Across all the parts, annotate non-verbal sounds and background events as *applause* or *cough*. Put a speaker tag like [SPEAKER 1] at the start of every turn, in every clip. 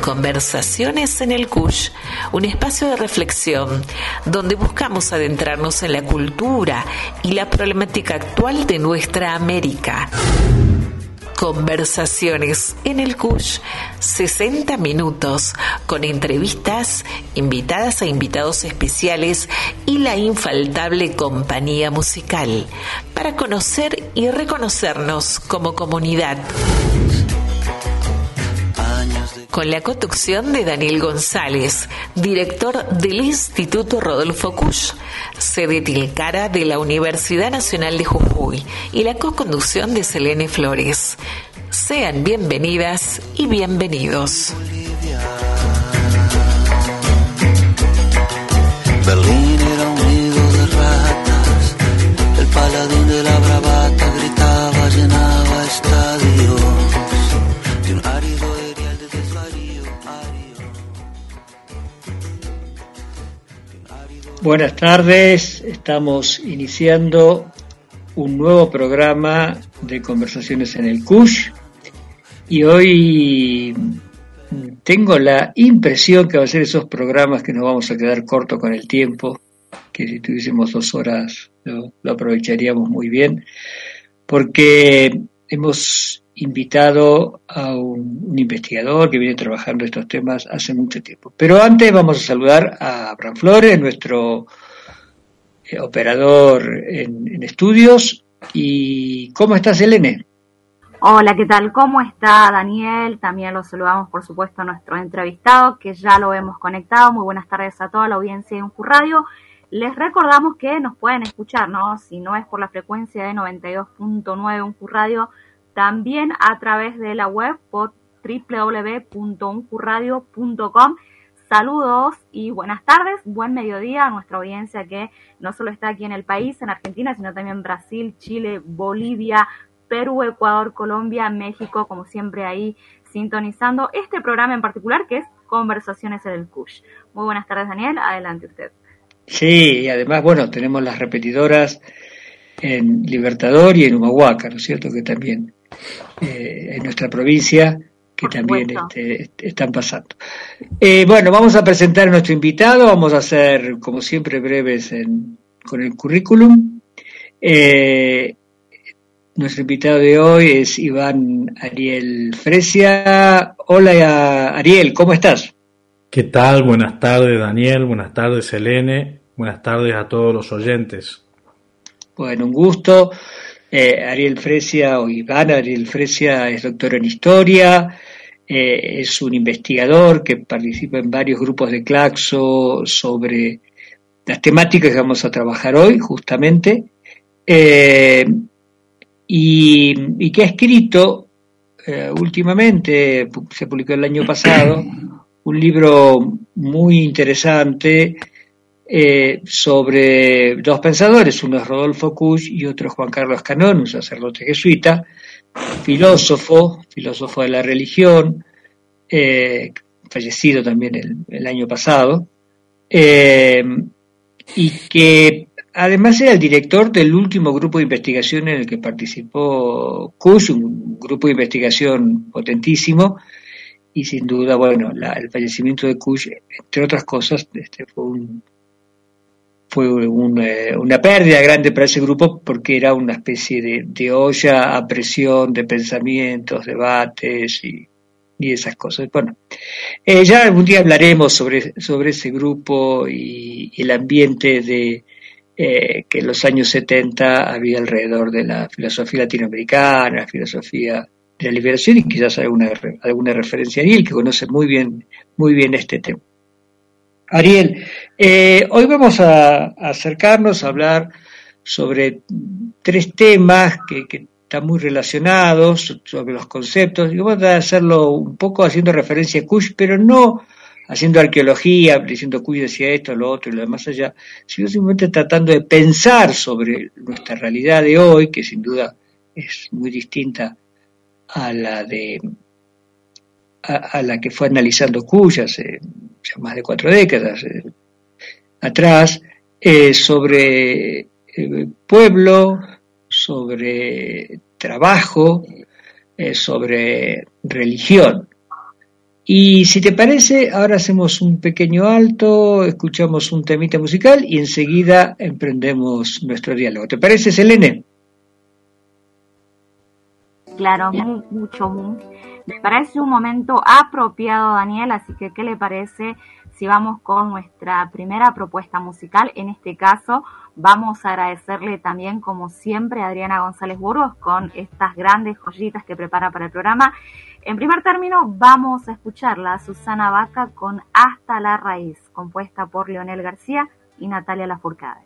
[SPEAKER 1] Conversaciones en el CUSH, un espacio de reflexión donde buscamos adentrarnos en la cultura y la problemática actual de nuestra América. Conversaciones en el CUSH, 60 minutos con entrevistas, invitadas e invitados especiales y la infaltable compañía musical. Para conocer y reconocernos como comunidad con la conducción de Daniel González, director del Instituto Rodolfo Kusch, sede Tilcara de la Universidad Nacional de Jujuy, y la co-conducción de Selene Flores. Sean bienvenidas y bienvenidos.
[SPEAKER 2] Berlín era un de ratas, el paladín de la bravata gritaba, llenaba estadios de un
[SPEAKER 3] Buenas tardes, estamos iniciando un nuevo programa de conversaciones en el CUSH. Y hoy tengo la impresión que va a ser esos programas que nos vamos a quedar corto con el tiempo, que si tuviésemos dos horas lo, lo aprovecharíamos muy bien, porque hemos invitado a un, investigador que viene trabajando estos temas hace mucho tiempo. Pero antes vamos a saludar a Abraham Flores, nuestro eh, operador en, estudios. ¿Y cómo estás, Elene?
[SPEAKER 4] Hola, ¿qué tal? ¿Cómo está Daniel? También lo saludamos, por supuesto, a nuestro entrevistado, que ya lo hemos conectado. Muy buenas tardes a toda la audiencia de Uncu Radio. Les recordamos que nos pueden escuchar, ¿no? Si no es por la frecuencia de 92.9 Uncu Radio, también a través de la web por www.uncuradio.com. Saludos y buenas tardes, buen mediodía a nuestra audiencia que no solo está aquí en el país, en Argentina, sino también Brasil, Chile, Bolivia, Perú, Ecuador, Colombia, México, como siempre ahí sintonizando este programa en particular que es Conversaciones en el CUSH. Muy buenas tardes, Daniel. Adelante usted.
[SPEAKER 3] Sí, y además, bueno, tenemos las repetidoras en Libertador y en Humahuaca, ¿no es cierto? Que también eh, en nuestra provincia que también este, están pasando. Eh, bueno, vamos a presentar a nuestro invitado, vamos a ser, como siempre, breves en, con el currículum. Eh, nuestro invitado de hoy es Iván Ariel Fresia. Hola Ariel, ¿cómo estás?
[SPEAKER 5] ¿Qué tal? Buenas tardes Daniel, buenas tardes Elene, buenas tardes a todos los oyentes.
[SPEAKER 3] Bueno, un gusto. Eh, Ariel Fresia o Iván Ariel Fresia es doctor en historia, eh, es un investigador que participa en varios grupos de Claxo sobre las temáticas que vamos a trabajar hoy, justamente, eh, y, que ha escrito últimamente, se publicó el año pasado, un libro muy interesante eh, sobre dos pensadores, uno es Rodolfo Kusch y otro es Juan Carlos Canón, un sacerdote jesuita, filósofo, filósofo de la religión, eh, fallecido también el, año pasado, eh, y que además era el director del último grupo de investigación en el que participó Kusch, un grupo de investigación potentísimo, y sin duda, bueno, la, el fallecimiento de Kusch, entre otras cosas, este, fue un fue un, eh, una pérdida grande para ese grupo porque era una especie de, olla a presión de pensamientos, debates y, y esas cosas. Bueno, eh, ya algún día hablaremos sobre, sobre ese grupo y, el ambiente de eh, que en los años 70 había alrededor de la filosofía latinoamericana, la filosofía de la liberación y quizás alguna, alguna referencia a Ariel que conoce muy bien, muy bien este tema. Ariel, eh, hoy vamos a, acercarnos a hablar sobre tres temas que, están muy relacionados, sobre los conceptos, y vamos a hacerlo un poco haciendo referencia a Kush, pero no haciendo arqueología, diciendo decía esto, lo otro y lo demás allá, sino simplemente tratando de pensar sobre nuestra realidad de hoy, que sin duda es muy distinta a la de a, la que fue analizando Kush hace ya más de cuatro décadas eh, atrás, eh, sobre eh, pueblo, sobre trabajo, eh, sobre religión. Y si te parece, ahora hacemos un pequeño alto, escuchamos un temita musical y enseguida emprendemos nuestro diálogo. ¿Te parece, Selene?
[SPEAKER 4] Claro, mucho, parece un momento apropiado, Daniel, así que ¿qué le parece si vamos con nuestra primera propuesta musical? En este caso, vamos a agradecerle también, como siempre, a Adriana González Burgos con estas grandes joyitas que prepara para el programa. En primer término, vamos a escucharla a Susana Vaca con Hasta la Raíz, compuesta por Leonel García y Natalia Lafourcade.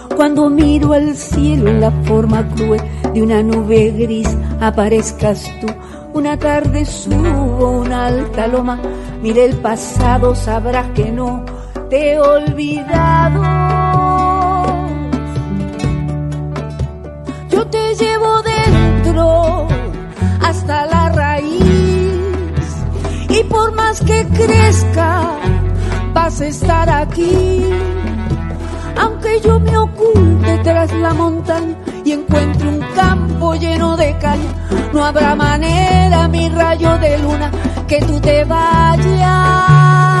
[SPEAKER 6] cuando miro al cielo en la forma cruel de una nube gris, aparezcas tú. Una tarde subo una alta loma, mire el pasado, sabrás que no te he olvidado. Yo te llevo dentro hasta la raíz y por más que crezca, vas a estar aquí aunque yo me oculte tras la montaña y encuentre un campo lleno de caña, no habrá manera, mi rayo de luna, que tú te vayas.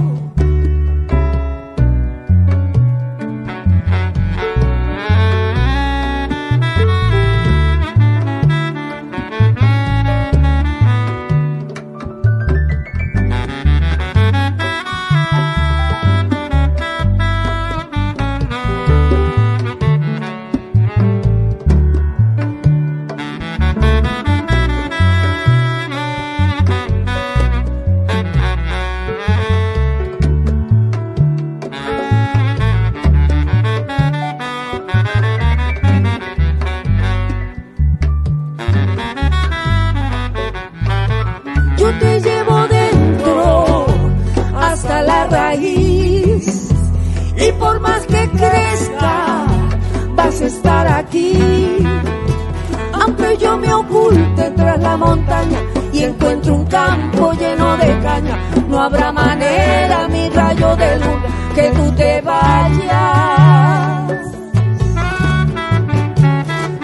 [SPEAKER 6] un campo lleno de caña. No habrá manera, mi rayo de luna que tú te vayas.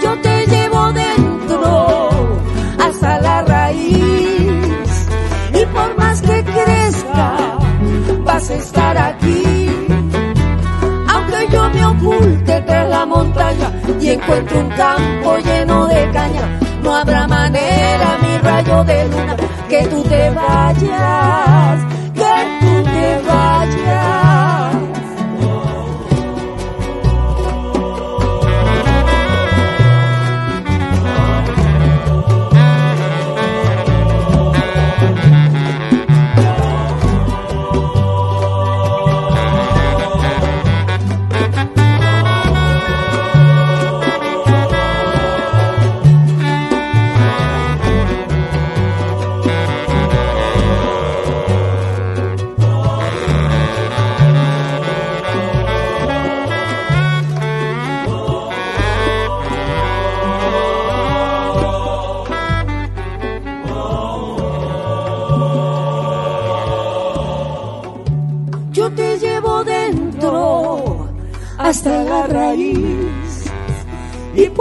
[SPEAKER 6] Yo te llevo dentro hasta la raíz y por más que crezca, vas a estar aquí. Aunque yo me oculte tras la montaña y encuentre un campo lleno de caña, no habrá manera, mi rayo de luna, que tú te vayas.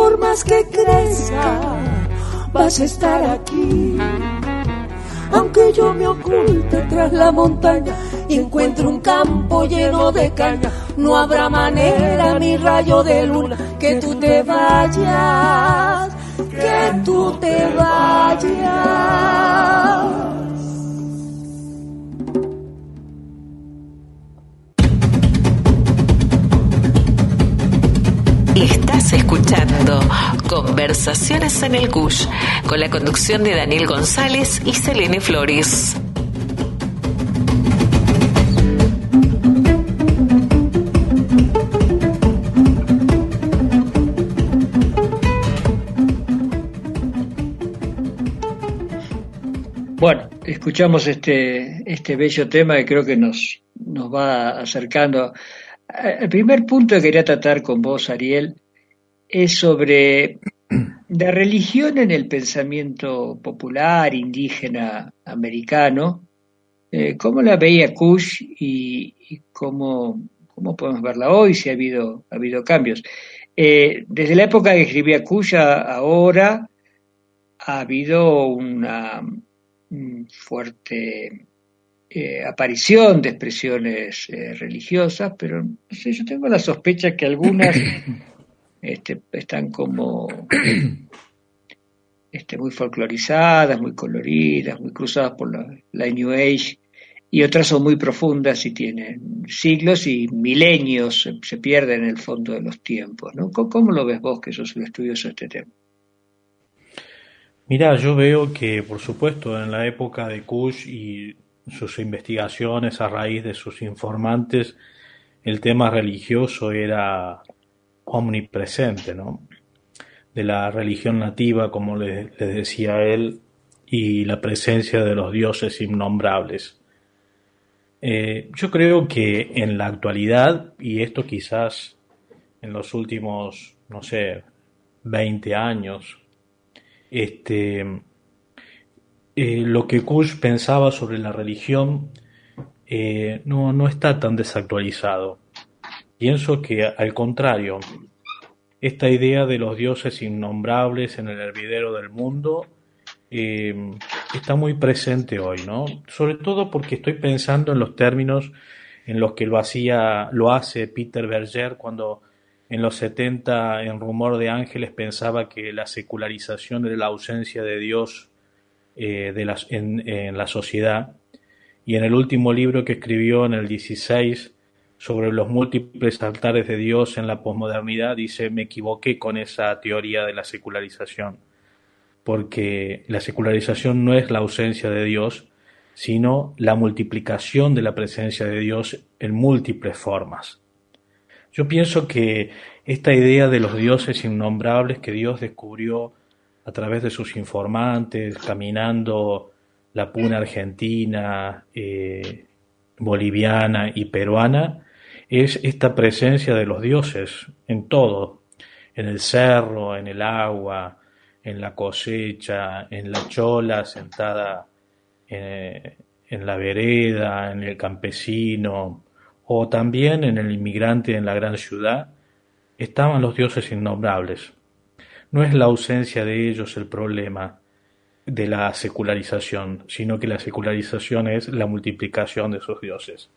[SPEAKER 6] Por más que crezca, vas a estar aquí. Aunque yo me oculte tras la montaña y encuentre un campo lleno de caña, no habrá manera, mi rayo de luna, que tú te vayas,
[SPEAKER 1] que tú te vayas. Conversaciones en el Cush con la conducción de Daniel González y Selene Flores.
[SPEAKER 3] Bueno, escuchamos este, este bello tema que creo que nos, nos va acercando eh, el primer punto que quería tratar con vos, Ariel, es sobre la religión en el pensamiento popular, indígena, americano. Eh, ¿Cómo la veía Kush y, cómo, cómo, podemos verla hoy, si ha habido, ha habido cambios? Eh, desde la época que escribía Kush ahora ha habido una fuerte eh, aparición de expresiones eh, religiosas, pero no sé, yo tengo la sospecha que algunas *laughs* este, están como *clears throat* este, muy folclorizadas, muy coloridas, muy cruzadas por la, New Age, y otras son muy profundas y tienen siglos y milenios, se, pierden en el fondo de los tiempos. ¿no? ¿Cómo, lo ves vos que sos un estudioso de este tema?
[SPEAKER 5] Mira, yo veo que, por supuesto, en la época de Kush y sus investigaciones a raíz de sus informantes, el tema religioso era omnipresente, ¿no? De la religión nativa, como le, decía él, y la presencia de los dioses innombrables. Eh, yo creo que en la actualidad, y esto quizás en los últimos, no sé, 20 años, este, eh, lo que Kush pensaba sobre la religión eh, no, no está tan desactualizado. Pienso que al contrario, esta idea de los dioses innombrables en el hervidero del mundo eh, está muy presente hoy, ¿no? Sobre todo porque estoy pensando en los términos en los que lo hacía, lo hace Peter Berger cuando en los 70 en Rumor de Ángeles pensaba que la secularización era la ausencia de Dios eh, de las, en, la sociedad. Y en el último libro que escribió en el 16 sobre los múltiples altares de Dios en la posmodernidad, dice, me equivoqué con esa teoría de la secularización, porque la secularización no es la ausencia de Dios, sino la multiplicación de la presencia de Dios en múltiples formas. Yo pienso que esta idea de los dioses innombrables que Dios descubrió a través de sus informantes, caminando la puna argentina, eh, boliviana y peruana, es esta presencia de los dioses en todo, en el cerro, en el agua, en la cosecha, en la chola sentada eh, en la vereda, en el campesino, o también en el inmigrante en la gran ciudad, estaban los dioses innombrables. No es la ausencia de ellos el problema de la secularización, sino que la secularización es la multiplicación de sus dioses.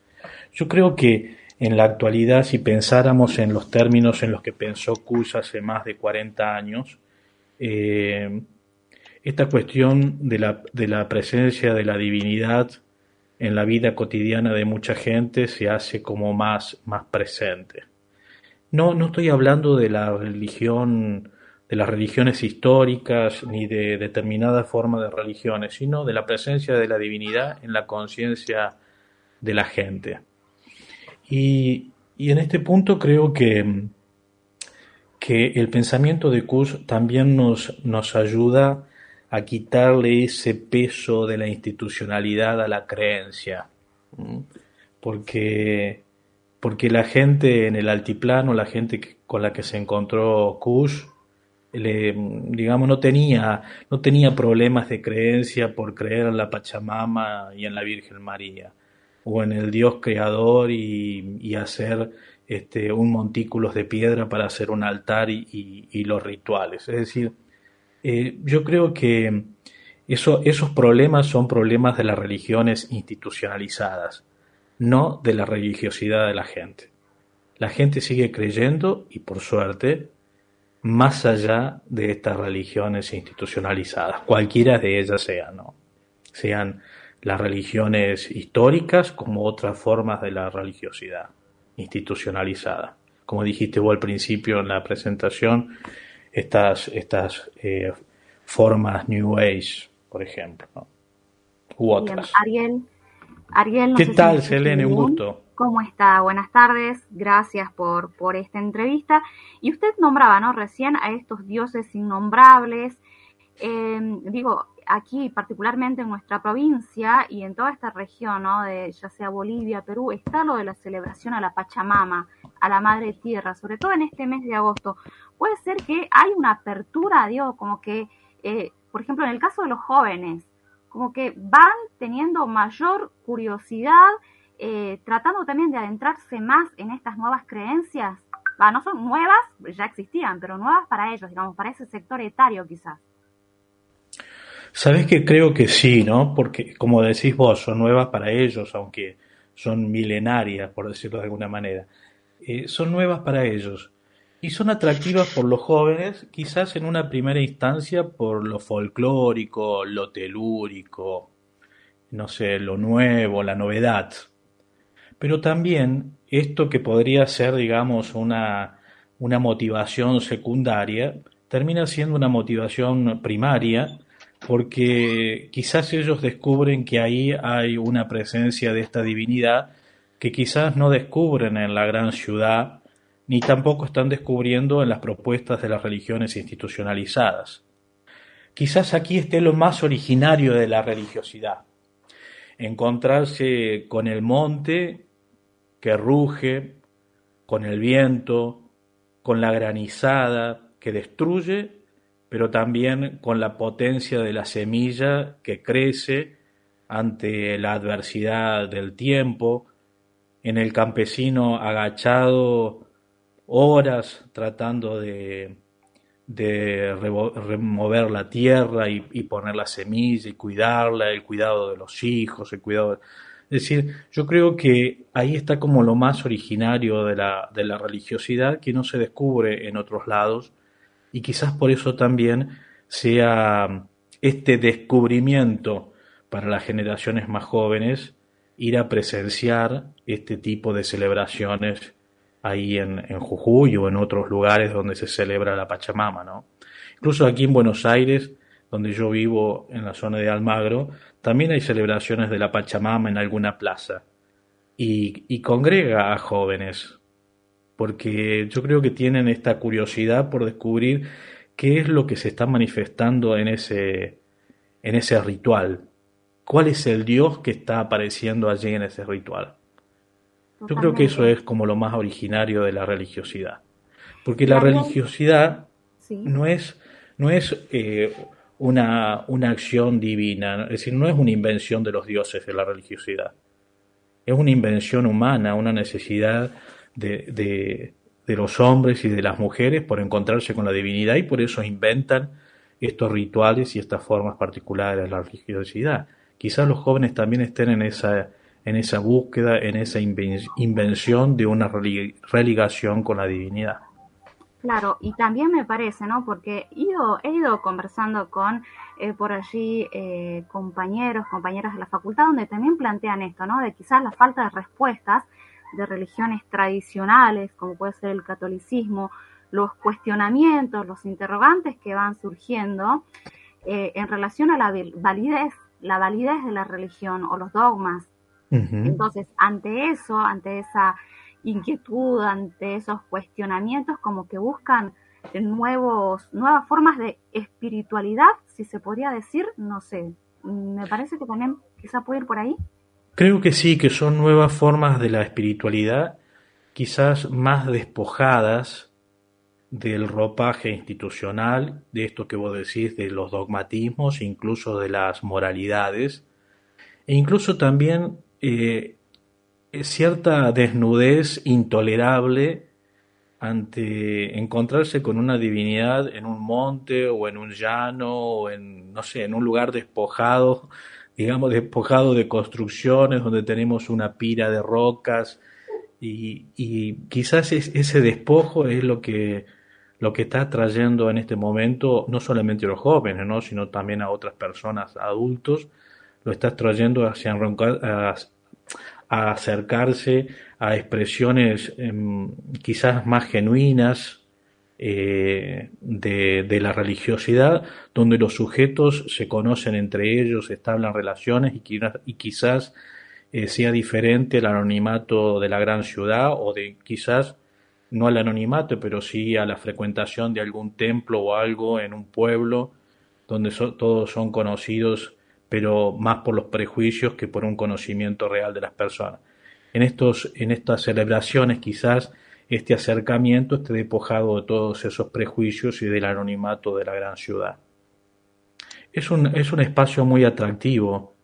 [SPEAKER 5] Yo creo que en la actualidad, si pensáramos en los términos en los que pensó Kush hace más de 40 años, eh, esta cuestión de la, de la presencia de la divinidad en la vida cotidiana de mucha gente se hace como más, más presente. No, no estoy hablando de la religión de las religiones históricas ni de determinada forma de religiones, sino de la presencia de la divinidad en la conciencia de la gente. Y, en este punto creo que, que el pensamiento de Kush también nos, nos ayuda a quitarle ese peso de la institucionalidad a la creencia. Porque, porque la gente en el altiplano, la gente con la que se encontró Kush, le, digamos, no tenía, no tenía problemas de creencia por creer en la Pachamama y en la Virgen María, o en el Dios creador y, hacer este, un montículos de piedra para hacer un altar y, los rituales. Es decir, eh, yo creo que eso, esos problemas son problemas de las religiones institucionalizadas, no de la religiosidad de la gente. La gente sigue creyendo, y por suerte, más allá de estas religiones institucionalizadas, cualquiera de ellas sean, ¿no? sean las religiones históricas como otras formas de la religiosidad institucionalizada. Como dijiste vos al principio en la presentación, estas, estas eh, formas New Age, por ejemplo, u otras.
[SPEAKER 4] Ariel, Ariel
[SPEAKER 5] ¿qué tal, Selene? Un gusto.
[SPEAKER 4] ¿Cómo está? Buenas tardes, gracias por, por esta entrevista. Y usted nombraba, ¿no? Recién a estos dioses innombrables. Eh, digo, aquí, particularmente en nuestra provincia y en toda esta región, ¿no? de ya sea Bolivia, Perú, está lo de la celebración a la Pachamama, a la Madre Tierra, sobre todo en este mes de agosto. Puede ser que hay una apertura, digo, como que, eh, por ejemplo, en el caso de los jóvenes, como que van teniendo mayor curiosidad, eh, tratando también de adentrarse más en estas nuevas creencias. Va, no son nuevas, ya existían, pero nuevas para ellos, digamos, para ese sector etario quizás.
[SPEAKER 5] Sabes que creo que sí, ¿no? Porque, como decís vos, son nuevas para ellos, aunque son milenarias, por decirlo de alguna manera. Eh, son nuevas para ellos. Y son atractivas por los jóvenes, quizás en una primera instancia por lo folclórico, lo telúrico, no sé, lo nuevo, la novedad. Pero también esto que podría ser, digamos, una, una motivación secundaria, termina siendo una motivación primaria porque quizás ellos descubren que ahí hay una presencia de esta divinidad que quizás no descubren en la gran ciudad, ni tampoco están descubriendo en las propuestas de las religiones institucionalizadas. Quizás aquí esté lo más originario de la religiosidad, encontrarse con el monte que ruge, con el viento, con la granizada que destruye pero también con la potencia de la semilla que crece ante la adversidad del tiempo, en el campesino agachado horas tratando de, remover la tierra y, poner la semilla y cuidarla, el cuidado de los hijos, el cuidado... Es decir, yo creo que ahí está como lo más originario de la, de la religiosidad que no se descubre en otros lados y quizás por eso también sea este descubrimiento para las generaciones más jóvenes ir a presenciar este tipo de celebraciones ahí en, Jujuy o en otros lugares donde se celebra la Pachamama, ¿no? Incluso aquí en Buenos Aires, donde yo vivo en la zona de Almagro, también hay celebraciones de la Pachamama en alguna plaza y, y congrega a jóvenes porque yo creo que tienen esta curiosidad por descubrir qué es lo que se está manifestando en ese, en ese ritual. ¿Cuál es el Dios que está apareciendo allí en ese ritual? Yo creo que eso es como lo más originario de la religiosidad. Porque la religiosidad no es, no es eh, una, una acción divina, es decir, no es una invención de los dioses de la religiosidad. Es una invención humana, una necesidad de, de, los hombres y de las mujeres por encontrarse con la divinidad y por eso inventan estos rituales y estas formas particulares de la religiosidad. Quizás los jóvenes también estén en esa, en esa búsqueda, en esa invención de una religación con la divinidad.
[SPEAKER 4] Claro, y también me parece, ¿no? Porque he ido, he ido conversando con eh, por allí eh, compañeros, compañeras de la facultad, donde también plantean esto, ¿no? De quizás la falta de respuestas de religiones tradicionales, como puede ser el catolicismo, los cuestionamientos, los interrogantes que van surgiendo eh, en relación a la validez, la validez de la religión o los dogmas. Entonces, ante eso, ante esa inquietud, ante esos cuestionamientos, como que buscan nuevos, nuevas formas de espiritualidad, si se podría decir, no sé, me parece que también quizá puede ir por ahí.
[SPEAKER 5] Creo que sí, que son nuevas formas de la espiritualidad, quizás más despojadas del ropaje institucional, de esto que vos decís, de los dogmatismos, incluso de las moralidades, e incluso también eh, cierta desnudez intolerable ante encontrarse con una divinidad en un monte o en un llano o en, no sé, en un lugar despojado, digamos, despojado de construcciones donde tenemos una pira de rocas y, y quizás ese despojo es lo que, lo que está trayendo en este momento no solamente a los jóvenes, ¿no? sino también a otras personas, adultos, lo está trayendo hacia, a acercarse a expresiones em, quizás más genuinas eh, de, la religiosidad, donde los sujetos se conocen entre ellos, establan relaciones y, quizás eh, sea diferente el anonimato de la gran ciudad o de quizás no al anonimato, pero sí a la frecuentación de algún templo o algo en un pueblo donde todos son conocidos pero más por los prejuicios que por un conocimiento real de las personas. En, estos, en estas celebraciones quizás este acercamiento esté despojado de todos esos prejuicios y del anonimato de la gran ciudad. Es un, es un espacio muy atractivo,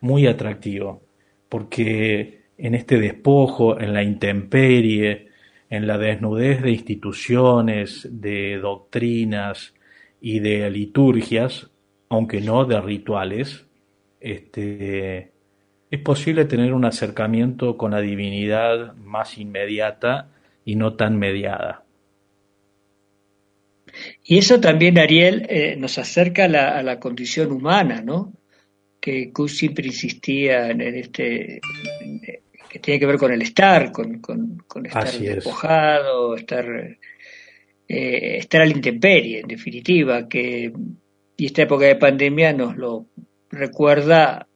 [SPEAKER 5] muy atractivo, porque en este despojo, en la intemperie, en la desnudez de instituciones, de doctrinas y de liturgias, aunque no de rituales, este, es posible tener un acercamiento con la divinidad más inmediata y no tan mediada.
[SPEAKER 3] Y eso también, Ariel, eh, nos acerca a la, condición humana, ¿no? Que Kush siempre insistía en este, que tiene que ver con el estar, con, estar despojado, estar, eh, estar a la intemperie, en definitiva, que y esta época de pandemia nos lo recuerda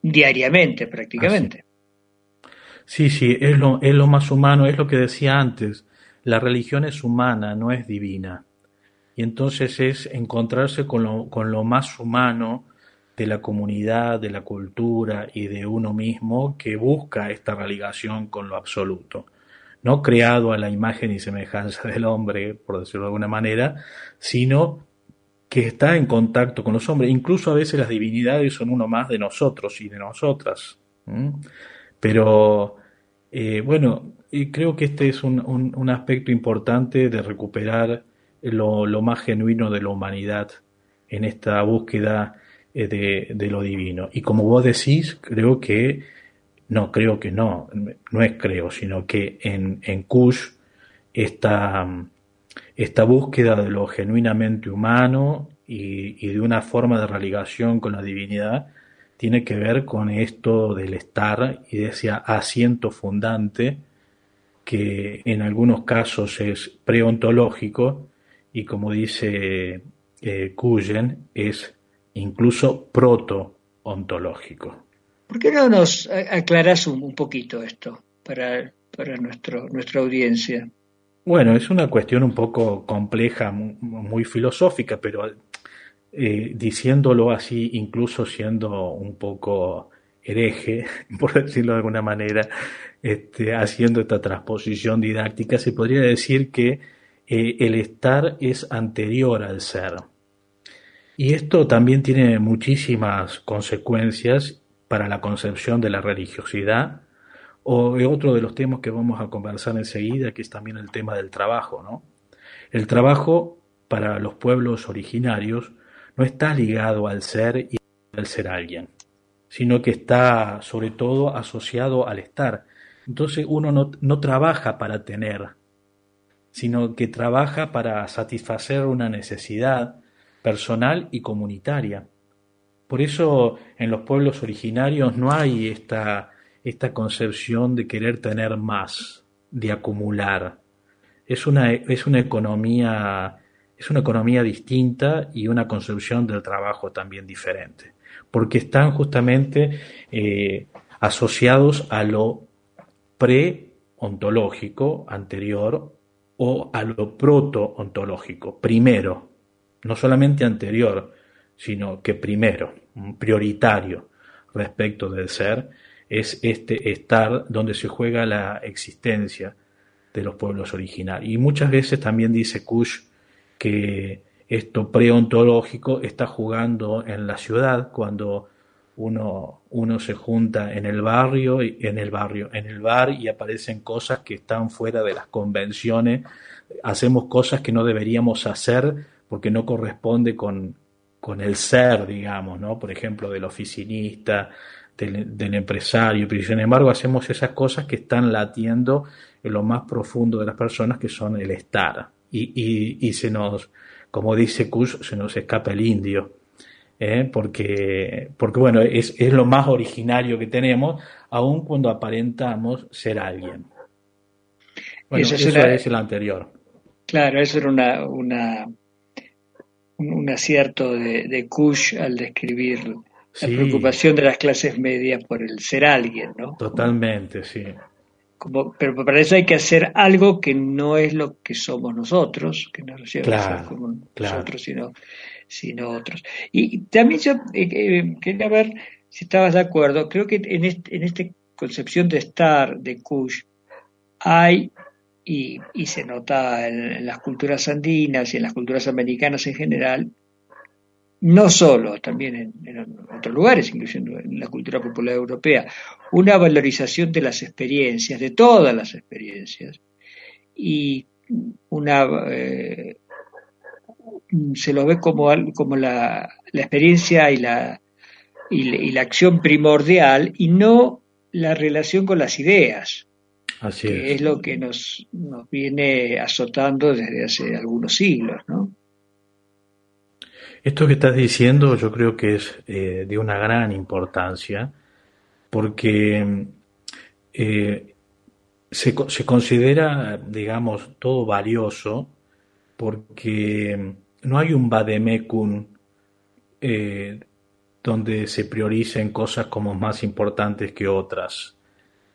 [SPEAKER 3] diariamente prácticamente.
[SPEAKER 5] Sí, sí, es lo, es lo más humano, es lo que decía antes, la religión es humana, no es divina. Y entonces es encontrarse con lo, con lo más humano de la comunidad, de la cultura y de uno mismo que busca esta religación con lo absoluto. No creado a la imagen y semejanza del hombre, por decirlo de alguna manera, sino que está en contacto con los hombres. Incluso a veces las divinidades son uno más de nosotros y de nosotras. Pero eh, bueno, creo que este es un, un, aspecto importante de recuperar lo, lo, más genuino de la humanidad en esta búsqueda eh, de, de, lo divino. Y como vos decís, creo que, no, creo que no, no es creo, sino que en, en Kush esta esta búsqueda de lo genuinamente humano y, de una forma de religación con la divinidad tiene que ver con esto del estar y de ese asiento fundante que en algunos casos es preontológico y como dice eh, es incluso proto-ontológico.
[SPEAKER 3] ¿Por qué no nos aclaras un, poquito esto para, para nuestro, nuestra audiencia?
[SPEAKER 5] Bueno, es una cuestión un poco compleja, muy, filosófica, pero eh, diciéndolo así, incluso siendo un poco hereje, *laughs* por decirlo de alguna manera, este, haciendo esta transposición didáctica, se podría decir que eh, el estar es anterior al ser. Y esto también tiene muchísimas consecuencias para la concepción de la religiosidad o otro de los temas que vamos a conversar enseguida, que es también el tema del trabajo. ¿no? El trabajo para los pueblos originarios no está ligado al ser y al ser alguien, sino que está sobre todo asociado al estar. Entonces uno no, no trabaja para tener, sino que trabaja para satisfacer una necesidad personal y comunitaria. Por eso en los pueblos originarios no hay esta esta concepción de querer tener más, de acumular. Es una, es una economía, es una economía distinta y una concepción del trabajo también diferente, porque están justamente eh, asociados a lo pre-ontológico anterior o a lo proto-ontológico, primero, no solamente anterior, sino que primero, prioritario respecto del ser, es este estar donde se juega la existencia de los pueblos originarios. Y muchas veces también dice Kush que esto preontológico está jugando en la ciudad cuando uno, uno se junta en el barrio, en el barrio, en el bar y aparecen cosas que están fuera de las convenciones, hacemos cosas que no deberíamos hacer porque no corresponde con, con el ser, digamos, ¿no? Por ejemplo, del oficinista, del, empresario, pero sin embargo hacemos esas cosas que están latiendo en lo más profundo de las personas, que son el estar. Y, y, y se nos, como dice Kush, se nos escapa el indio. ¿eh? porque, porque bueno, es, es, lo más originario que tenemos, aun cuando aparentamos ser alguien. Bueno, eso, es el anterior.
[SPEAKER 3] Claro, eso era una, una un, acierto de, de Kush al describir la preocupación de las clases medias por el ser alguien, ¿no?
[SPEAKER 5] Totalmente, sí.
[SPEAKER 3] Como, pero para eso hay que hacer algo que no es lo que somos nosotros, que no es como nosotros, sino sino otros. Y también yo eh, eh, quería ver si estabas de acuerdo, creo que en, este, en esta concepción de estar, de Kush, hay, y, y se nota en, las culturas andinas y en las culturas americanas en general, no solo, también en, en, otros lugares, incluyendo en la cultura popular europea, una valorización de las experiencias, de todas las experiencias, y una eh, se lo ve como, como la, la experiencia y la, y, la acción primordial y no la relación con las ideas.
[SPEAKER 5] Así
[SPEAKER 3] que es. lo que nos, nos viene azotando desde hace algunos siglos, ¿no?
[SPEAKER 5] Esto que estás diciendo yo creo que es eh, de una gran importancia porque eh, se, considera, digamos, todo valioso porque no hay un vademecum eh, donde se prioricen cosas como más importantes que otras.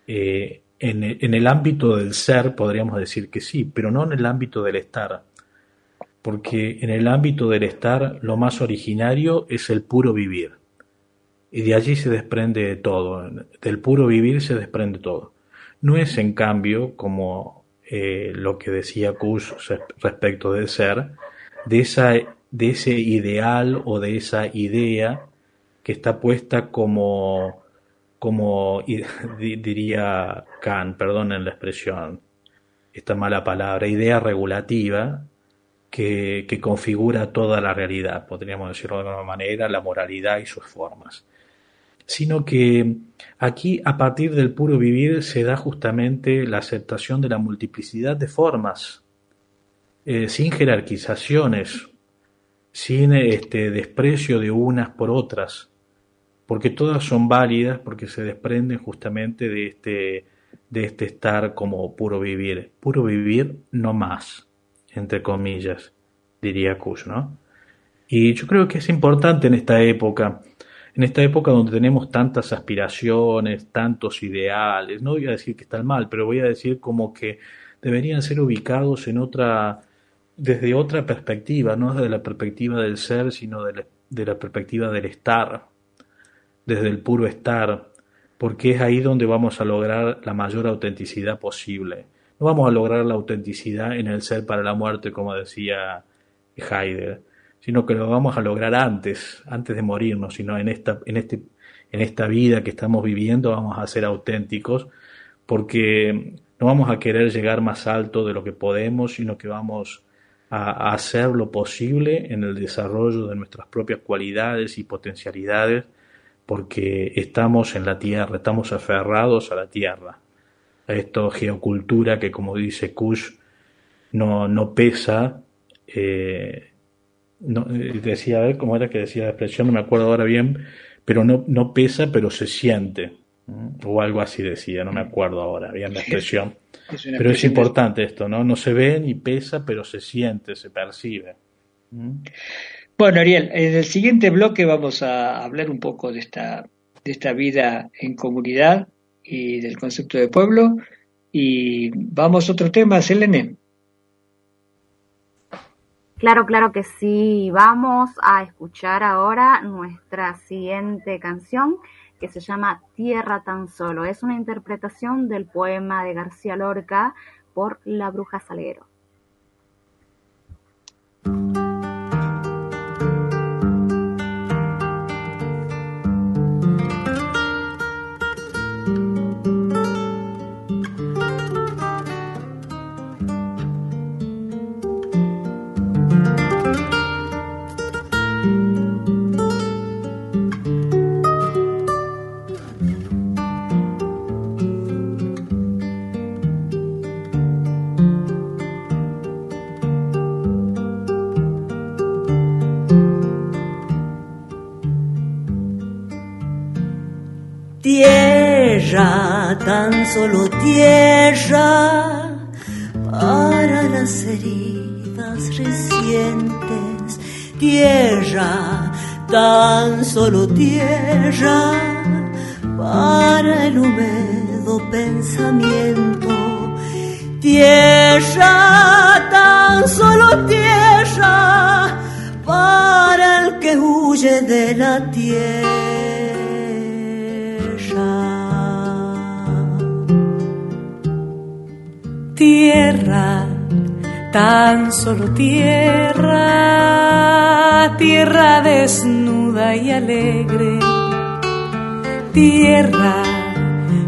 [SPEAKER 5] Eh, en, el ámbito del ser podríamos decir que sí, pero no en el ámbito del estar. Porque en el ámbito del estar lo más originario es el puro vivir. Y de allí se desprende todo. Del puro vivir se desprende todo. No es en cambio como eh, lo que decía Kush respecto del ser, de, esa, de ese ideal o de esa idea que está puesta como, como *laughs* diría Kant, perdonen la expresión, esta mala palabra, idea regulativa que, configura toda la realidad, podríamos decirlo de alguna manera, la moralidad y sus formas. Sino que aquí, a partir del puro vivir, se da justamente la aceptación de la multiplicidad de formas eh, sin jerarquizaciones, sin este desprecio de unas por otras, porque todas son válidas, porque se desprenden justamente de este, de este estar como puro vivir, puro vivir no más, entre comillas, diría Kush, ¿no? Y yo creo que es importante en esta época, en esta época donde tenemos tantas aspiraciones, tantos ideales, no voy a decir que están mal, pero voy a decir como que deberían ser ubicados en otra desde otra perspectiva, no desde la perspectiva del ser, sino de la, perspectiva del estar, desde el puro estar, porque es ahí donde vamos a lograr la mayor autenticidad posible. No vamos a lograr la autenticidad en el ser para la muerte, como decía Heidegger, sino que lo vamos a lograr antes, antes de morirnos, sino en esta, en este, en esta vida que estamos viviendo vamos a ser auténticos, porque no vamos a querer llegar más alto de lo que podemos, sino que vamos a, hacer lo posible en el desarrollo de nuestras propias cualidades y potencialidades, porque estamos en la tierra, estamos aferrados a la tierra, a esta geocultura que, como dice Kush, no, no pesa. Eh, no, eh, decía, a ver cómo era que decía la expresión, no me acuerdo ahora bien, pero no, no pesa, pero se siente. O algo así decía, no me acuerdo ahora bien la expresión. pero es importante esto, ¿no? No se ve ni pesa, pero se siente, se percibe.
[SPEAKER 3] ¿Mm? Bueno, Ariel, en el siguiente bloque vamos a hablar un poco de esta, de esta vida en comunidad y del concepto de pueblo. Y vamos a otro tema, Selene.
[SPEAKER 4] Claro, claro que sí. Vamos a escuchar ahora nuestra siguiente canción que se llama Tierra tan solo. Es una interpretación del poema de García Lorca por La Bruja Salguero.
[SPEAKER 7] Tierra, tan solo tierra para las heridas recientes. Tierra, tan solo tierra para el húmedo pensamiento. Tierra, tan solo tierra para el que huye de la tierra.
[SPEAKER 8] Tierra, tan solo tierra, tierra desnuda y alegre. Tierra,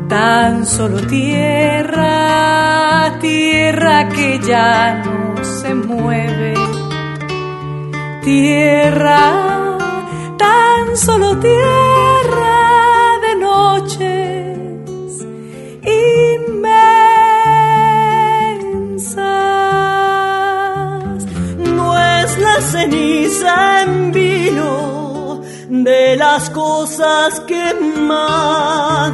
[SPEAKER 8] tan solo tierra, tierra que ya no se mueve. Tierra, tan solo tierra
[SPEAKER 7] ceniza en vino de las cosas quemadas.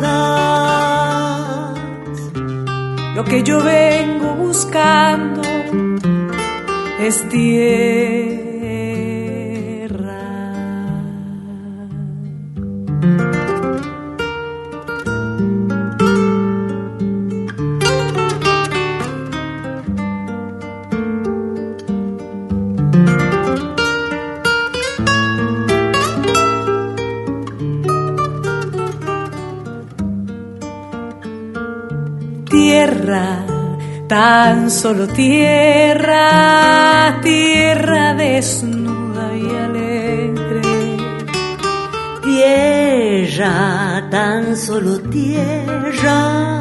[SPEAKER 8] Lo que yo vengo buscando es tierra. Tan solo tierra, tierra desnuda y alegre.
[SPEAKER 7] Tierra, tan solo tierra,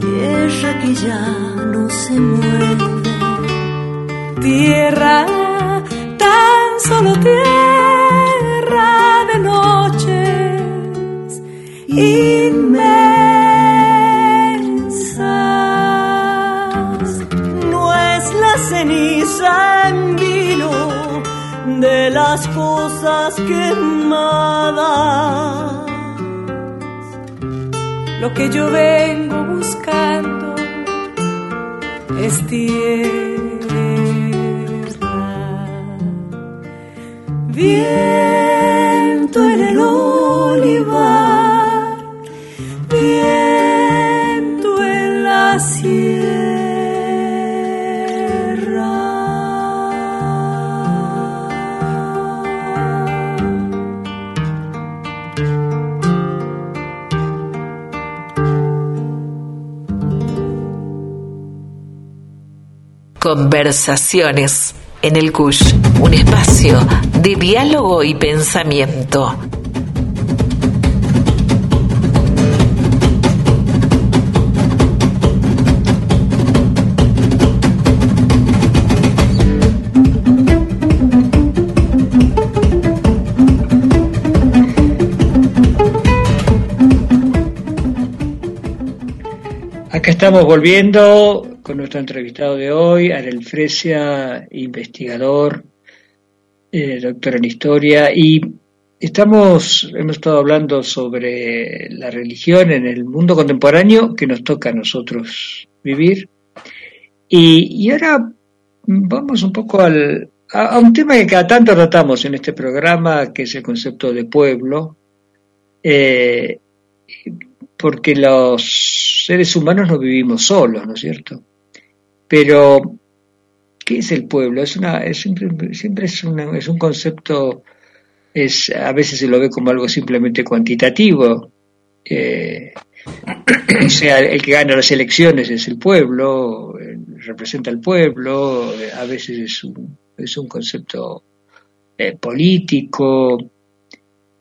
[SPEAKER 7] tierra que ya no se mueve.
[SPEAKER 8] Tierra, tan solo tierra de noches inmensas.
[SPEAKER 7] De las cosas quemadas.
[SPEAKER 8] Lo que yo vengo buscando es tierra.
[SPEAKER 7] Viento en el olivar,
[SPEAKER 8] Viento en la sierra.
[SPEAKER 1] Conversaciones en el CUSH, un espacio de diálogo y pensamiento.
[SPEAKER 3] Acá estamos volviendo con nuestro entrevistado de hoy, Ariel Fresia, investigador, eh, doctor en historia, y estamos, hemos estado hablando sobre la religión en el mundo contemporáneo que nos toca a nosotros vivir. Y, y ahora vamos un poco al, a, a un tema que cada tanto tratamos en este programa, que es el concepto de pueblo. Eh, porque los seres humanos no vivimos solos, ¿no es cierto? Pero, ¿qué es el pueblo? Es una, es siempre, siempre es, una, es un concepto, es, a veces se lo ve como algo simplemente cuantitativo. Eh, o sea, el que gana las elecciones es el pueblo, representa al pueblo, a veces es un, es un concepto eh, político.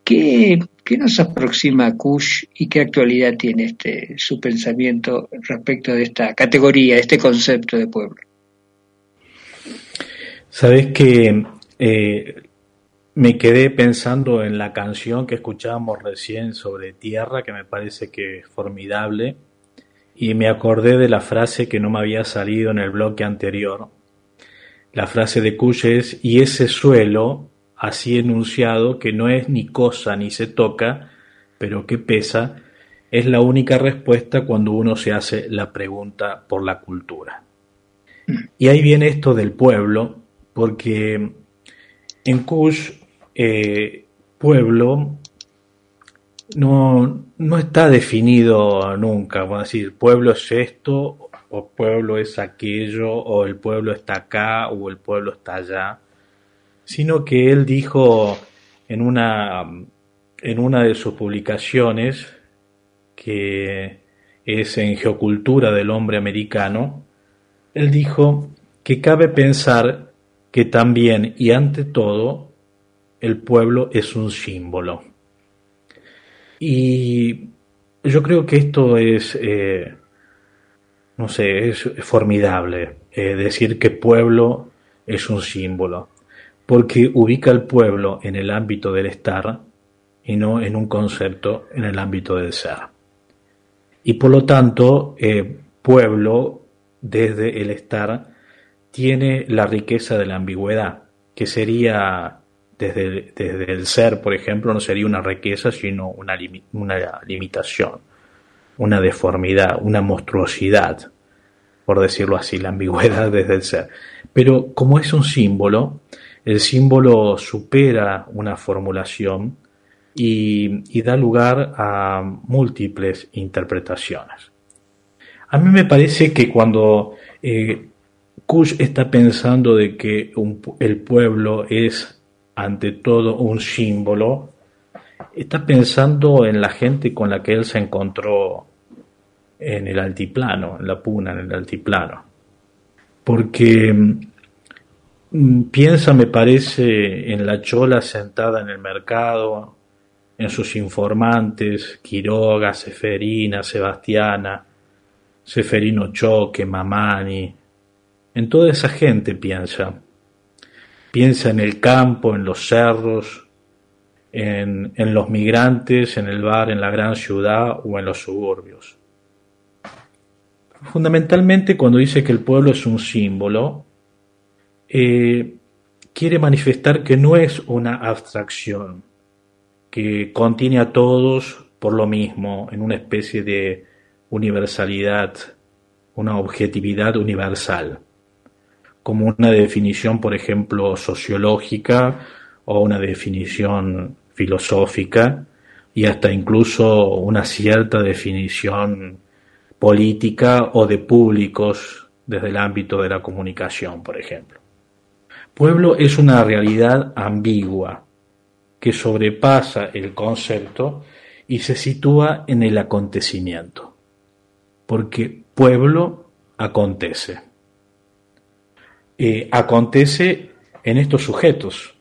[SPEAKER 3] ¿Qué, ¿Qué nos aproxima a Kush y qué actualidad tiene este su pensamiento respecto de esta categoría, este concepto de pueblo?
[SPEAKER 5] Sabes que eh, me quedé pensando en la canción que escuchábamos recién sobre tierra, que me parece que es formidable, y me acordé de la frase que no me había salido en el bloque anterior. La frase de Kush es, y ese suelo, así enunciado, que no es ni cosa ni se toca, pero que pesa, es la única respuesta cuando uno se hace la pregunta por la cultura. Y ahí viene esto del pueblo, porque en Kush, eh, pueblo no, no está definido nunca, vamos a decir, pueblo es esto, o pueblo es aquello, o el pueblo está acá, o el pueblo está allá, sino que él dijo en una, en una de sus publicaciones, que es en Geocultura del Hombre Americano, él dijo que cabe pensar que también y ante todo el pueblo es un símbolo. Y yo creo que esto es, eh, no sé, es formidable eh, decir que pueblo es un símbolo, porque ubica al pueblo en el ámbito del estar y no en un concepto en el ámbito del ser. Y por lo tanto, eh, pueblo, desde el estar, tiene la riqueza de la ambigüedad, que sería desde, el ser, por ejemplo, no sería una riqueza, sino una, una limitación, una deformidad, una monstruosidad, por decirlo así, la ambigüedad *laughs* desde el ser. Pero como es un símbolo, el símbolo supera una formulación y, da lugar a múltiples interpretaciones. A mí me parece que cuando eh, Kush está pensando de que el pueblo es ante todo un símbolo, está pensando en la gente con la que él se encontró en el altiplano, en la puna, en el altiplano. Porque piensa, me parece, en la chola sentada en el mercado, en sus informantes, Quiroga, Seferina, Sebastiana, Seferino Choque, Mamani, en toda esa gente piensa. Piensa en el campo, en los cerros, en, en los migrantes, en el bar, en la gran ciudad o en los suburbios. Fundamentalmente cuando dice que el pueblo es un símbolo, eh, quiere manifestar que no es una abstracción, que contiene a todos por lo mismo, en una especie de universalidad, una objetividad universal, como una definición, por ejemplo, sociológica o una definición filosófica y hasta incluso una cierta definición política o de públicos desde el ámbito de la comunicación, por ejemplo. Pueblo es una realidad ambigua, que sobrepasa el concepto y se sitúa en el acontecimiento, porque pueblo acontece. Eh, acontece en estos sujetos.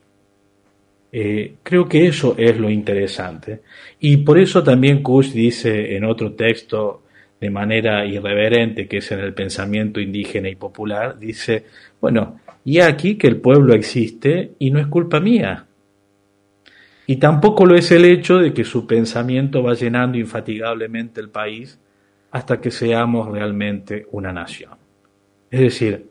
[SPEAKER 5] Eh, creo que eso es lo interesante. Y por eso también Kush dice en otro texto de manera irreverente, que es en el pensamiento indígena y popular, dice, bueno, y aquí que el pueblo existe y no es culpa mía, y tampoco lo es el hecho de que su pensamiento va llenando infatigablemente el país hasta que seamos realmente una nación. Es decir,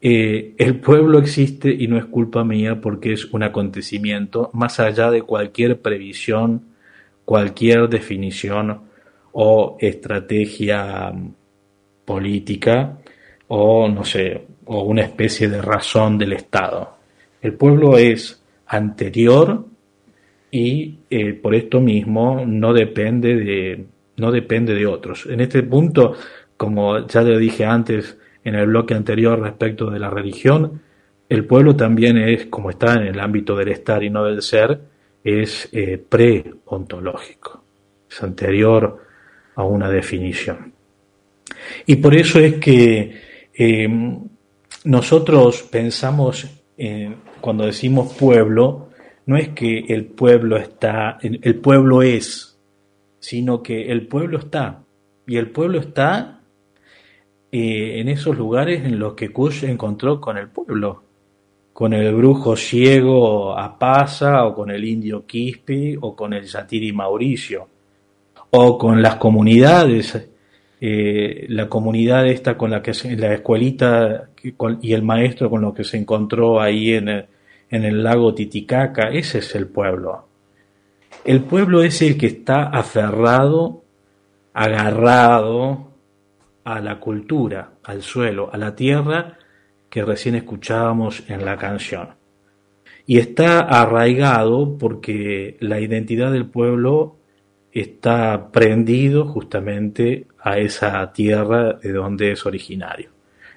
[SPEAKER 5] eh, el pueblo existe y no es culpa mía porque es un acontecimiento más allá de cualquier previsión, cualquier definición o estrategia mm, política o no sé, o una especie de razón del Estado. El pueblo es anterior y eh, por esto mismo no depende de no depende de otros. En este punto, como ya le dije antes en el bloque anterior respecto de la religión, el pueblo también es, como está en el ámbito del estar y no del ser, es eh, pre-ontológico, es anterior a una definición. Y por eso es que eh, nosotros pensamos, cuando decimos pueblo, no es que el pueblo está, el pueblo es, sino que el pueblo está. Y el pueblo está eh, en esos lugares en los que Kush encontró con el pueblo, con el brujo ciego Apasa, o con el indio Quispi, o con el Yatiri Mauricio, o con las comunidades, eh, la comunidad esta con la que se, la escuelita y el maestro con lo que se encontró ahí en el, en el lago Titicaca, ese es el pueblo. El pueblo es el que está aferrado agarrado a la cultura, al suelo, a la tierra que recién escuchábamos en la canción. Y está arraigado porque la identidad del pueblo está prendido justamente a esa tierra de donde es originario.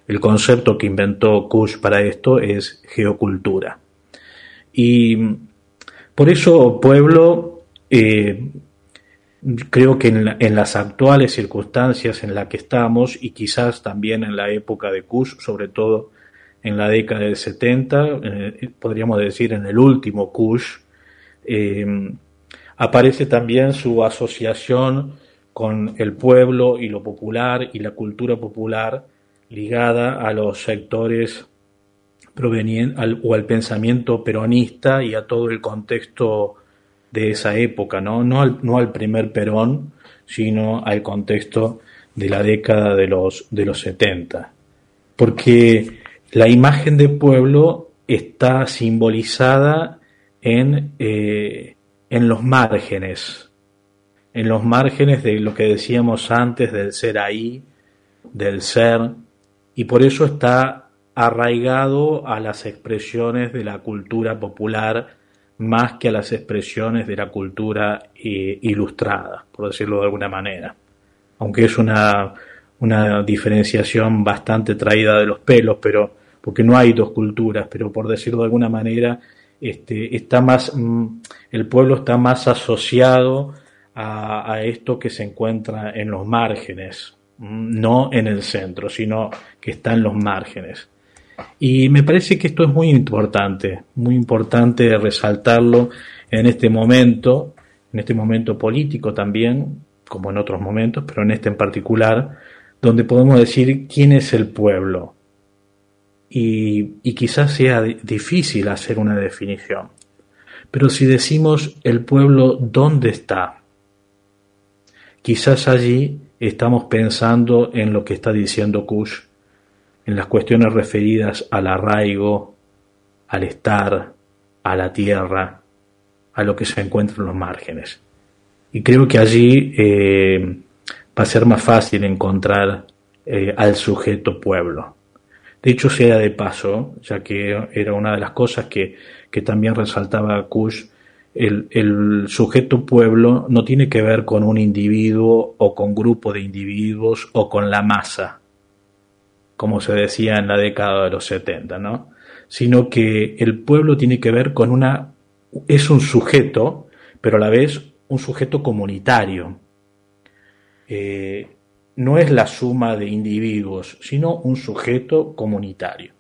[SPEAKER 5] El concepto que inventó Kush para esto es geocultura. Y por eso pueblo, eh, creo que en, las actuales circunstancias en las que estamos y quizás también en la época de Kush, sobre todo en la década del 70, eh, podríamos decir en el último Kush, eh, aparece también su asociación con el pueblo y lo popular y la cultura popular ligada a los sectores provenientes o al pensamiento peronista y a todo el contexto de esa época, ¿no? No al, no al primer Perón, sino al contexto de la década de los, de los 70. Porque la imagen de pueblo está simbolizada en, eh, en los márgenes, en los márgenes de lo que decíamos antes del ser ahí, del ser, y por eso está arraigado a las expresiones de la cultura popular más que a las expresiones de la cultura eh, ilustrada, por decirlo de alguna manera. Aunque es una, una diferenciación bastante traída de los pelos, pero porque no hay dos culturas, pero por decirlo de alguna manera, este, está más, mm, el pueblo está más asociado a, esto que se encuentra en los márgenes, no en el centro, sino que está en los márgenes. Y me parece que esto es muy importante, muy importante resaltarlo en este momento, en este momento político también, como en otros momentos, pero en este en particular, donde podemos decir quién es el pueblo. Y, y quizás sea difícil hacer una definición. Pero si decimos el pueblo, ¿dónde está? Quizás allí estamos pensando en lo que está diciendo Kush, en las cuestiones referidas al arraigo, al estar, a la tierra, a lo que se encuentra en los márgenes. Y creo que allí eh, va a ser más fácil encontrar eh, al sujeto pueblo. De hecho, sea de paso, ya que era una de las cosas que, que también resaltaba Kush, el, sujeto pueblo no tiene que ver con un individuo o con grupo de individuos o con la masa, como se decía en la década de los 70, ¿no? Sino que el pueblo tiene que ver con una, es un sujeto, pero a la vez un sujeto comunitario. Eh, no es la suma de individuos, sino un sujeto comunitario.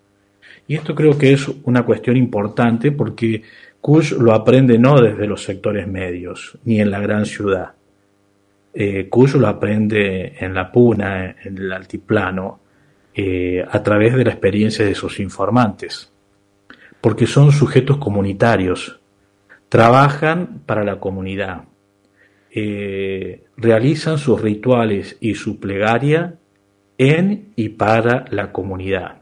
[SPEAKER 5] Y esto creo que es una cuestión importante porque Kush lo aprende no desde los sectores medios, ni en la gran ciudad. Eh, Kush lo aprende en la puna, en el altiplano, eh, a través de la experiencia de sus informantes, porque son sujetos comunitarios, trabajan para la comunidad, eh, realizan sus rituales y su plegaria en y para la comunidad.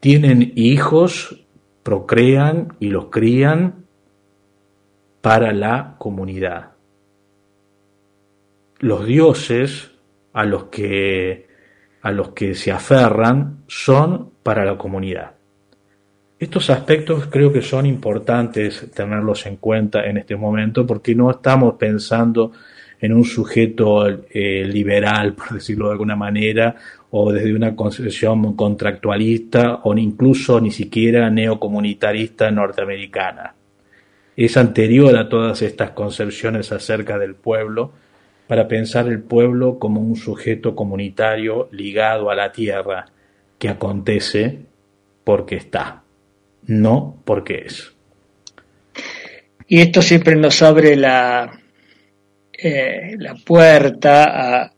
[SPEAKER 5] Tienen hijos procrean y los crían para la comunidad. Los dioses a los que a los que se aferran son para la comunidad. Estos aspectos creo que son importantes tenerlos en cuenta en este momento porque no estamos pensando en un sujeto eh, liberal, *laughs* por decirlo de alguna manera, o desde una concepción contractualista o incluso ni siquiera neocomunitarista norteamericana. Es anterior a todas estas concepciones acerca del pueblo para pensar el pueblo como un sujeto comunitario ligado a la tierra que acontece porque está, no porque es.
[SPEAKER 3] Y esto siempre nos abre la, eh, la puerta a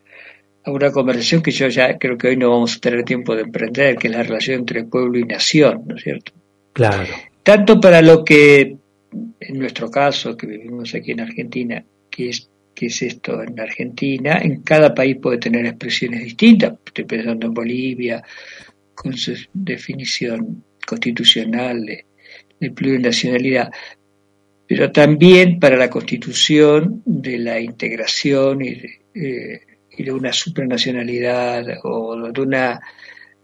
[SPEAKER 3] a una conversación que yo ya creo que hoy no vamos a tener tiempo de emprender, que es la relación entre pueblo y nación, ¿no es cierto?
[SPEAKER 5] Claro.
[SPEAKER 3] Tanto para lo que, en nuestro caso, que vivimos aquí en Argentina, que es, que es esto en Argentina, en cada país puede tener expresiones distintas. Estoy pensando en Bolivia, con su definición constitucional de, de plurinacionalidad, pero también para la constitución de la integración y de eh, y de una supranacionalidad o de una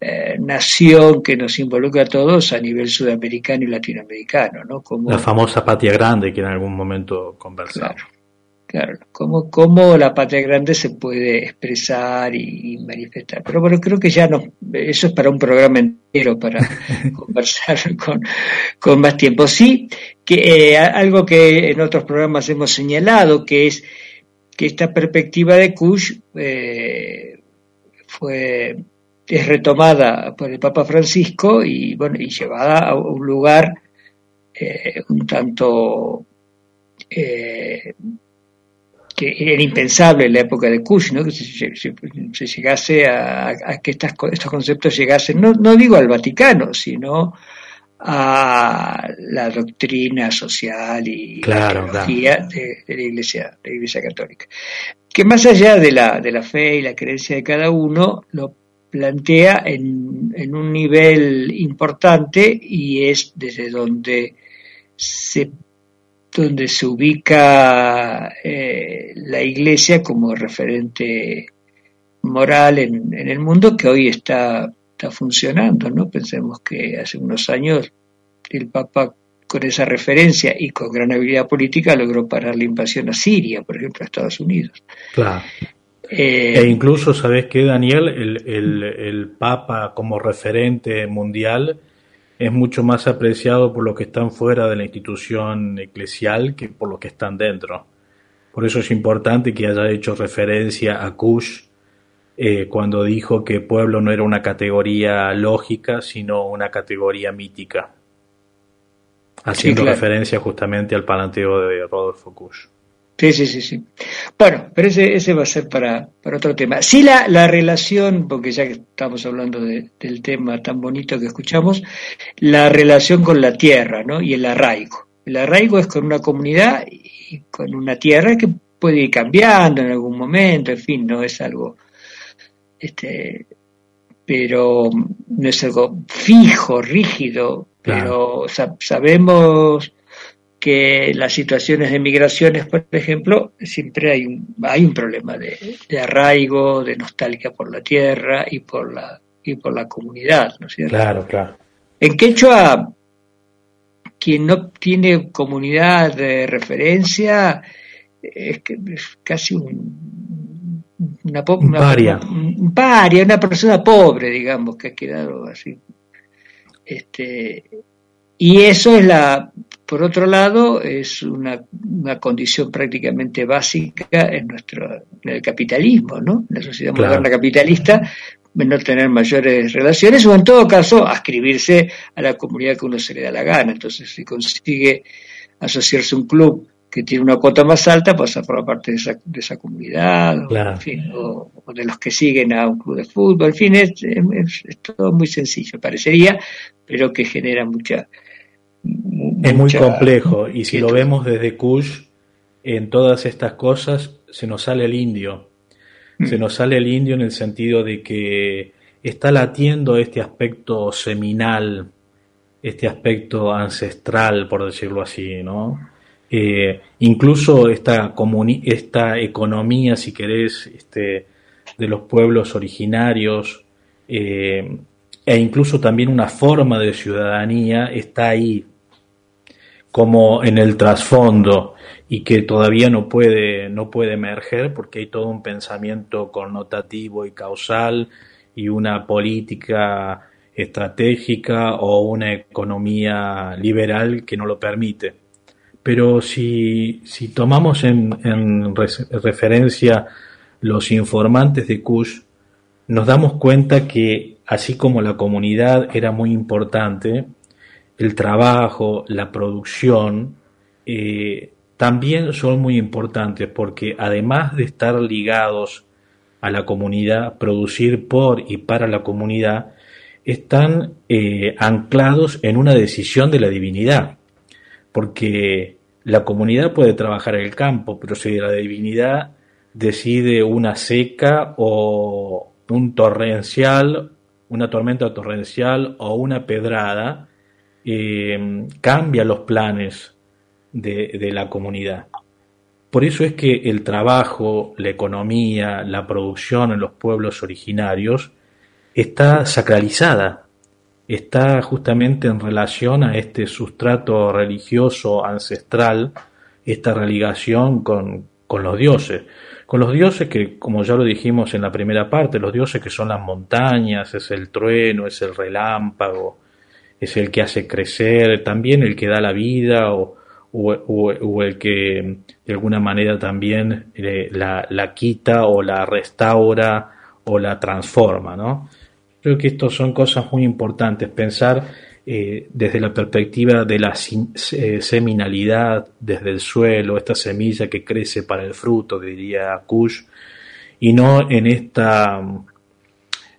[SPEAKER 3] eh, nación que nos involucra a todos a nivel sudamericano y latinoamericano, ¿no?
[SPEAKER 5] Como, la famosa patria grande que en algún momento conversamos.
[SPEAKER 3] Claro, claro. Cómo, la patria grande se puede expresar y, manifestar. Pero bueno, creo que ya no, eso es para un programa entero, para *laughs* conversar con, con, más tiempo. Sí, que eh, algo que en otros programas hemos señalado, que es que esta perspectiva de Kush eh, fue es retomada por el Papa Francisco y, bueno, y llevada a un lugar eh, un tanto eh, que era impensable en la época de Kush, ¿no? que se, llegase a, que estas, estos conceptos llegasen, no, no digo al Vaticano, sino a la doctrina social y la teología De, de, la iglesia de la iglesia católica. Que más allá de la de la fe y la creencia de cada uno lo plantea en, en un nivel importante y es desde donde se donde se ubica eh, la Iglesia como referente moral en, en, el mundo que hoy está, está funcionando, ¿no? Pensemos que hace unos años el Papa con esa referencia y con gran habilidad política logró parar la invasión a Siria, por ejemplo, a Estados Unidos.
[SPEAKER 5] Claro. Eh, e incluso, ¿sabes qué, Daniel? El, el, Papa como referente mundial es mucho más apreciado por los que están fuera de la institución eclesial que por los que están dentro. Por eso es importante que haya hecho referencia a Kush eh, cuando dijo que pueblo no era una categoría lógica, sino una categoría mítica, haciendo referencia justamente al palanteo de Rodolfo Kush.
[SPEAKER 3] Sí, sí, sí, sí. Bueno, pero ese, ese va a ser para, para otro tema. Sí, la, la relación, porque ya que estamos hablando del tema tan bonito que escuchamos, la relación con la tierra, ¿no? Y el arraigo. El arraigo es con una comunidad y con una tierra que puede ir cambiando en algún momento, en fin, no es algo, este, pero no es algo fijo, rígido, pero sabemos que las situaciones de migraciones, por ejemplo, siempre hay un, hay un problema de, arraigo, de nostalgia por la tierra y por la, y por la comunidad, ¿no es cierto?
[SPEAKER 5] Claro, claro.
[SPEAKER 3] En Quechua, quien no tiene comunidad de referencia es, casi un, una,
[SPEAKER 5] un paria.
[SPEAKER 3] un paria, una persona pobre, digamos, que ha quedado así. Este, y eso es la, por otro lado, es una, condición prácticamente básica en nuestro en el capitalismo, ¿no? En la sociedad moderna capitalista, no tener mayores relaciones o en todo caso ascribirse a la comunidad que uno se le da la gana. Entonces, si consigue asociarse a un club que tiene una cuota más alta, pasa a formar parte de esa, de esa comunidad, o, de los que siguen a un club de fútbol, en fin, es, es todo muy sencillo, parecería, pero que genera mucha
[SPEAKER 5] es muy complejo y si lo vemos desde Kush, en todas estas cosas se nos sale el indio. Mm. Se nos sale el indio en el sentido de que está latiendo este aspecto seminal, este aspecto ancestral, por decirlo así, ¿no? Eh, incluso esta, esta economía, si querés, este, de los pueblos originarios, eh, e incluso también una forma de ciudadanía está ahí como en el trasfondo y que todavía no puede, no puede emerger porque hay todo un pensamiento connotativo y causal y una política estratégica o una economía liberal que no lo permite. Pero si, tomamos en, en referencia los informantes de Kush, nos damos cuenta que así como la comunidad era muy importante, el trabajo, la producción, eh, también son muy importantes porque además de estar ligados a la comunidad, producir por y para la comunidad, están eh, anclados en una decisión de la divinidad, porque la comunidad puede trabajar en el campo, pero si la divinidad decide una seca o un torrencial, una tormenta torrencial o una pedrada, eh, cambia los planes de, la comunidad. Por eso es que el trabajo, la economía, la producción en los pueblos originarios está sacralizada, está justamente en relación a este sustrato religioso ancestral, esta religación con, con los dioses. Con los dioses que, como ya lo dijimos en la primera parte, los dioses que son las montañas, es el trueno, es el relámpago, es el que hace crecer, también el que da la vida o, o, el que de alguna manera también eh, la, la, quita o la restaura o la transforma, ¿no? Creo que esto son cosas muy importantes, pensar eh, desde la perspectiva de la eh, seminalidad, desde el suelo, esta semilla que crece para el fruto, diría Kush, y no en esta,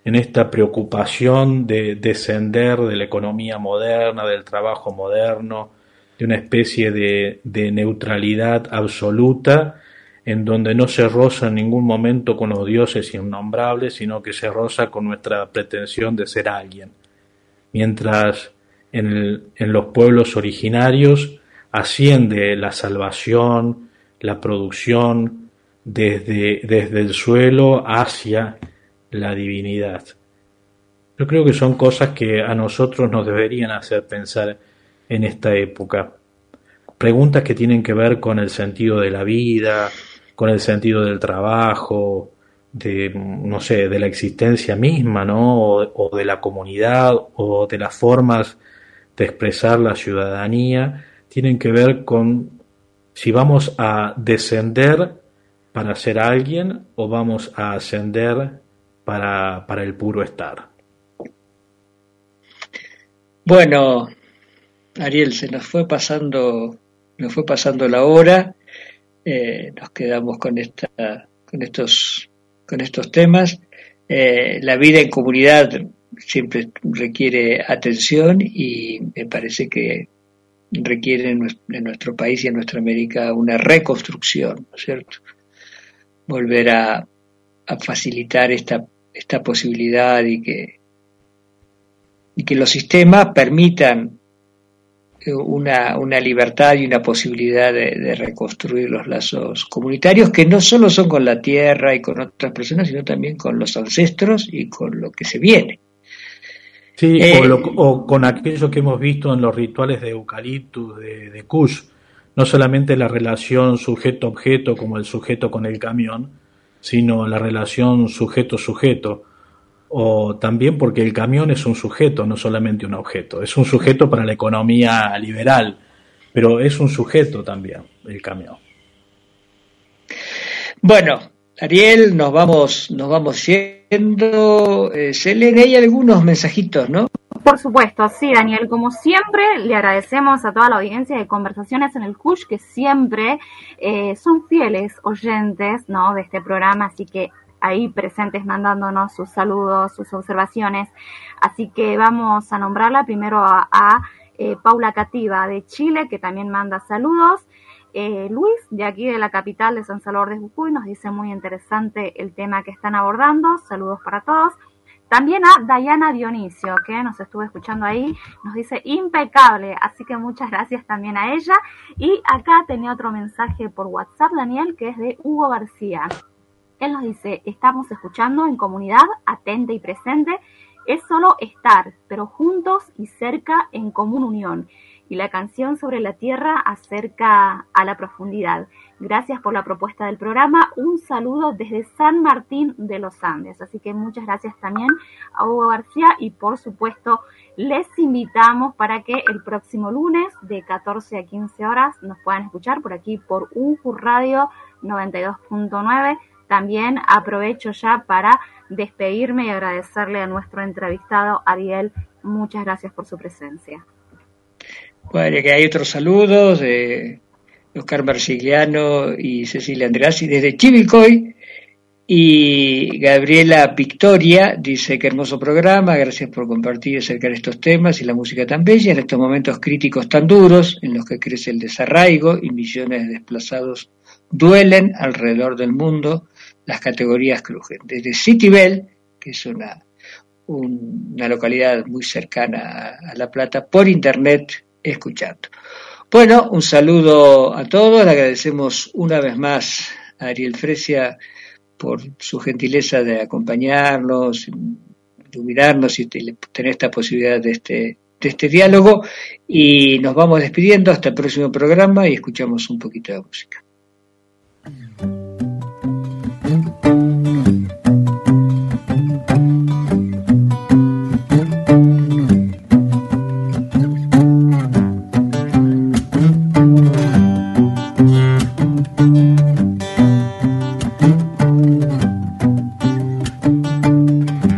[SPEAKER 5] en esta preocupación de descender de la economía moderna, del trabajo moderno, de una especie de, de neutralidad absoluta en donde no se roza en ningún momento con los dioses innombrables, sino que se roza con nuestra pretensión de ser alguien. Mientras en, en los pueblos originarios asciende la salvación, la producción desde, desde el suelo hacia la divinidad. Yo creo que son cosas que a nosotros nos deberían hacer pensar en esta época. Preguntas que tienen que ver con el sentido de la vida, con el sentido del trabajo, de, no sé, de la existencia misma, ¿no? O, de la comunidad, o de las formas de expresar la ciudadanía, tienen que ver con si vamos a descender para ser alguien o vamos a ascender para, para el puro estar.
[SPEAKER 3] Bueno, Ariel, se nos fue pasando, nos fue pasando la hora eh, nos quedamos con, esta, con, estos, con estos temas. Eh, la vida en comunidad siempre requiere atención y me parece que requiere en nuestro país y en nuestra América una reconstrucción, ¿no es cierto? Volver a, a facilitar esta, esta posibilidad y que, y que los sistemas permitan una, una libertad y una posibilidad de, reconstruir los lazos comunitarios que no solo son con la tierra y con otras personas, sino también con los ancestros y con lo que se viene.
[SPEAKER 5] Sí, o, eh, con aquello que hemos visto en los rituales de eucaliptus, de, de Kush, no solamente la relación sujeto-objeto como el sujeto con el camión, sino la relación sujeto-sujeto o también porque el camión es un sujeto, no solamente un objeto. Es un sujeto para la economía liberal, pero es un sujeto también el camión.
[SPEAKER 3] Bueno, Ariel, nos vamos, nos vamos yendo. Eh, se leen ahí algunos mensajitos, ¿no?
[SPEAKER 4] Por supuesto, sí, Daniel. Como siempre, le agradecemos a toda la audiencia de Conversaciones en el CUSH que siempre eh, son fieles oyentes ¿no? de este programa, así que ahí presentes mandándonos sus saludos, sus observaciones. Así que vamos a nombrarla primero a, eh, Paula Cativa de Chile, que también manda saludos. Eh, Luis, de aquí de la capital de San Salvador de Jujuy, nos dice muy interesante el tema que están abordando. Saludos para todos. También a Dayana Dionisio, que nos estuvo escuchando ahí, nos dice impecable, así que muchas gracias también a ella. Y acá tenía otro mensaje por WhatsApp, Daniel, que es de Hugo García. Él nos dice, estamos escuchando en comunidad, atenta y presente, es solo estar, pero juntos y cerca en común unión. Y la canción sobre la tierra acerca a la profundidad. Gracias por la propuesta del programa. Un saludo desde San Martín de los Andes. Así que muchas gracias también a Hugo García y por supuesto les invitamos para que el próximo lunes de 14 a 15 horas nos puedan escuchar por aquí por UNJU Radio 92.9 también aprovecho ya para despedirme y agradecerle a nuestro entrevistado Ariel. Muchas gracias por su presencia.
[SPEAKER 3] Bueno, que hay otros saludos de Oscar Marsigliano y Cecilia Andreassi desde Chivicoy. Y Gabriela Victoria dice que hermoso programa, gracias por compartir acerca de estos temas y la música tan bella en estos momentos críticos tan duros en los que crece el desarraigo y millones de desplazados duelen alrededor del mundo las categorías crujen. Desde Citibel, que es una, una localidad muy cercana a La Plata, por internet escuchando. Bueno, un saludo a todos, le agradecemos una vez más a Ariel Fresia por su gentileza de acompañarnos, iluminarnos y tener esta posibilidad de este, de este diálogo. Y nos vamos despidiendo hasta el próximo programa y escuchamos un poquito de música.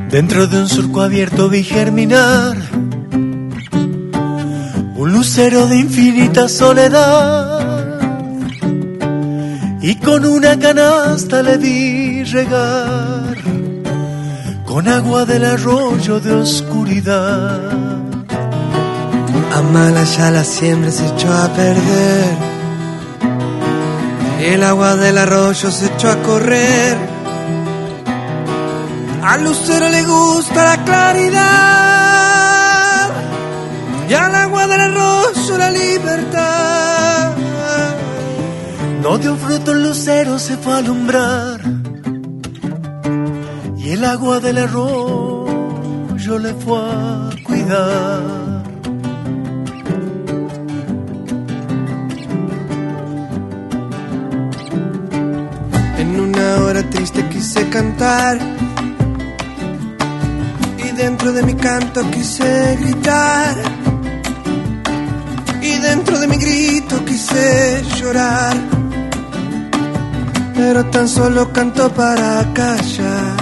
[SPEAKER 9] Dentro de un surco abierto vi germinar un lucero de infinita soledad y con una canasta le vi regar con agua del arroyo de oscuridad.
[SPEAKER 10] Amala ya la siembra se echó a perder, el agua del arroyo se echó a correr al lucero le gusta la claridad y al agua del arroyo la libertad.
[SPEAKER 9] No dio fruto el lucero, se fue a alumbrar y el agua del arroyo le fue a cuidar.
[SPEAKER 10] En una hora triste quise cantar dentro de mi canto quise gritar. Y dentro de mi grito quise llorar. Pero tan solo canto para callar.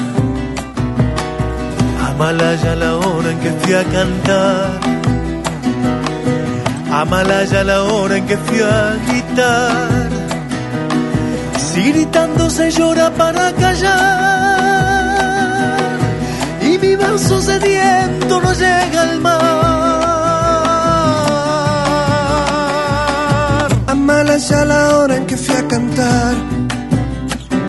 [SPEAKER 9] Amalaya la hora en que fui a cantar. Amalaya la hora en que fui a gritar. Si gritando se llora para callar mi vaso sediento no llega al mar.
[SPEAKER 10] Amala ya la hora en que fui a cantar